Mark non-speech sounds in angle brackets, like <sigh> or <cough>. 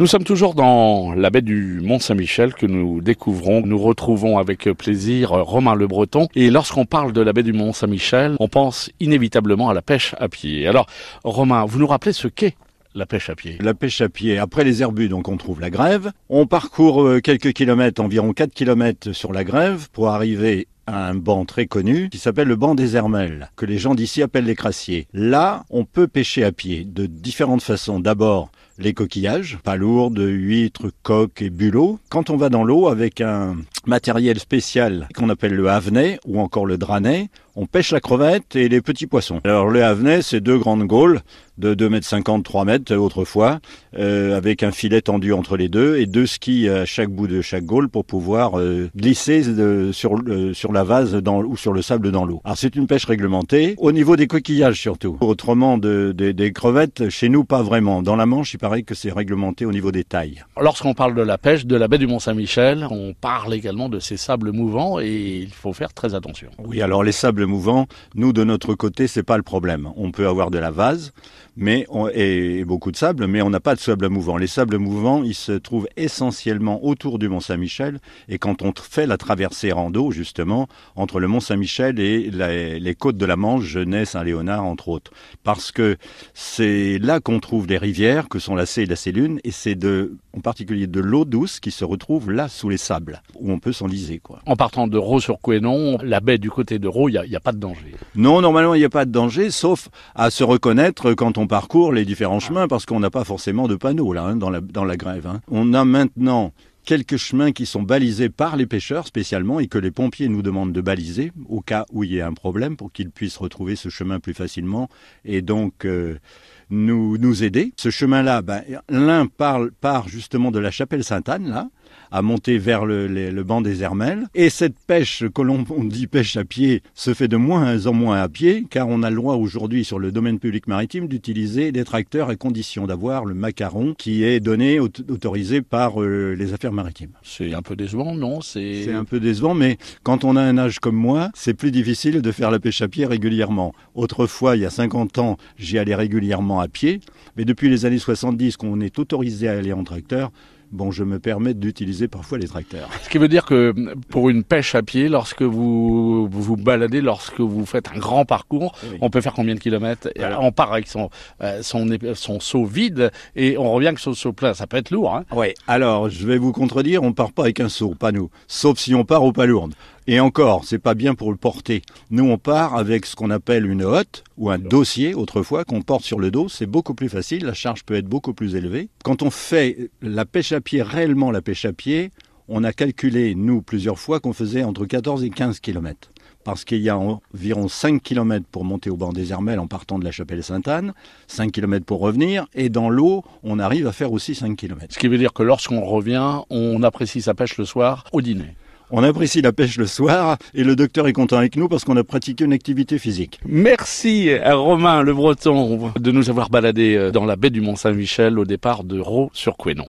Nous sommes toujours dans la baie du Mont-Saint-Michel que nous découvrons. Nous retrouvons avec plaisir Romain Le Breton. Et lorsqu'on parle de la baie du Mont-Saint-Michel, on pense inévitablement à la pêche à pied. Alors, Romain, vous nous rappelez ce qu'est la pêche à pied? La pêche à pied, après les herbus, donc on trouve la grève. On parcourt euh, quelques kilomètres, environ 4 kilomètres sur la grève pour arriver à un banc très connu qui s'appelle le banc des Hermelles, que les gens d'ici appellent les crassiers. Là, on peut pêcher à pied de différentes façons. D'abord, les coquillages, palourdes, huîtres, coques et bulots. Quand on va dans l'eau avec un matériel spécial qu'on appelle le havenet ou encore le dranet, on pêche la crevette et les petits poissons. Alors le havenet, c'est deux grandes gaules de 2 mètres 50, 3 mètres autrefois, euh, avec un filet tendu entre les deux et deux skis à chaque bout de chaque gaule pour pouvoir euh, glisser sur, euh, sur la vase dans, ou sur le sable dans l'eau. Alors c'est une pêche réglementée, au niveau des coquillages surtout. Autrement, de, des crevettes, chez nous, pas vraiment. Dans la Manche, il paraît que c'est réglementé au niveau des tailles. Lorsqu'on parle de la pêche, de la baie du Mont-Saint-Michel, on parle également de ces sables mouvants et il faut faire très attention. Oui, alors les sables mouvant. Nous, de notre côté, c'est pas le problème. On peut avoir de la vase, mais et, beaucoup de sable, mais on n'a pas de sable mouvant. Les sables mouvants, ils se trouvent essentiellement autour du Mont Saint-Michel. Et quand on fait la traversée rando, justement, entre le Mont Saint-Michel et les côtes de la Manche, Genève, Saint-Léonard, entre autres, parce que c'est là qu'on trouve des rivières, que sont la C et la Célune, et c'est de, en particulier de l'eau douce qui se retrouve là sous les sables, où on s'enliser. Quoi. En partant de Raux sur Quénon, la baie du côté de Raux, il n'y a, a, pas de danger. Non, normalement, il n'y a pas de danger, sauf à se reconnaître quand on parcourt les différents chemins, parce qu'on n'a pas forcément de panneaux là, hein, dans, la, dans la grève. Hein. On a maintenant quelques chemins qui sont balisés par les pêcheurs spécialement et que les pompiers nous demandent de baliser au cas où il y ait un problème pour qu'ils puissent retrouver ce chemin plus facilement et donc euh, nous, nous aider. Ce chemin-là, ben, l'un part justement de la chapelle Sainte-Anne, là, à monter vers le, banc des Hermelles. Et cette pêche que l'on <laughs> dit pêche à pied se fait de moins en moins à pied, car on a le droit aujourd'hui sur le domaine public maritime d'utiliser des tracteurs à condition d'avoir le macaron qui est donné, autorisé par euh, les affaires maritimes. C'est un peu décevant, non? C'est un peu décevant, mais quand on a un âge comme moi, c'est plus difficile de faire la pêche à pied régulièrement. Autrefois, il y a 50 ans, j'y allais régulièrement à pied, mais depuis les années 70 qu'on est autorisé à aller en tracteur, bon, je me permets d'utiliser parfois les tracteurs. Ce qui veut dire que pour une pêche à pied, lorsque vous vous baladez, lorsque vous faites un grand parcours, on peut faire combien de kilomètres On part avec son, euh, son, son seau vide et on revient avec son seau plein. Ça peut être lourd. Hein oui, alors je vais vous contredire, on part pas avec un seau, pas nous. Sauf si on part au palourde. Et encore, c'est pas bien pour le porter. Nous, on part avec ce qu'on appelle une hotte ou un dossier autrefois qu'on porte sur le dos. C'est beaucoup plus facile. La charge peut être beaucoup plus élevée. Quand on fait la pêche à pied, réellement la pêche à pied, on a calculé, nous, plusieurs fois, qu'on faisait entre 14 et 15 km. Parce qu'il y a environ 5 km pour monter au banc des Hermelles en partant de la chapelle Sainte-Anne, 5 km pour revenir, et dans l'eau, on arrive à faire aussi 5 km. Ce qui veut dire que lorsqu'on revient, on apprécie sa pêche le soir au dîner. On apprécie la pêche le soir et le docteur est content avec nous parce qu'on a pratiqué une activité physique. Merci à Romain Le Breton de nous avoir baladé euh, dans la baie du Mont-Saint-Michel au départ de Raux sur Quénon.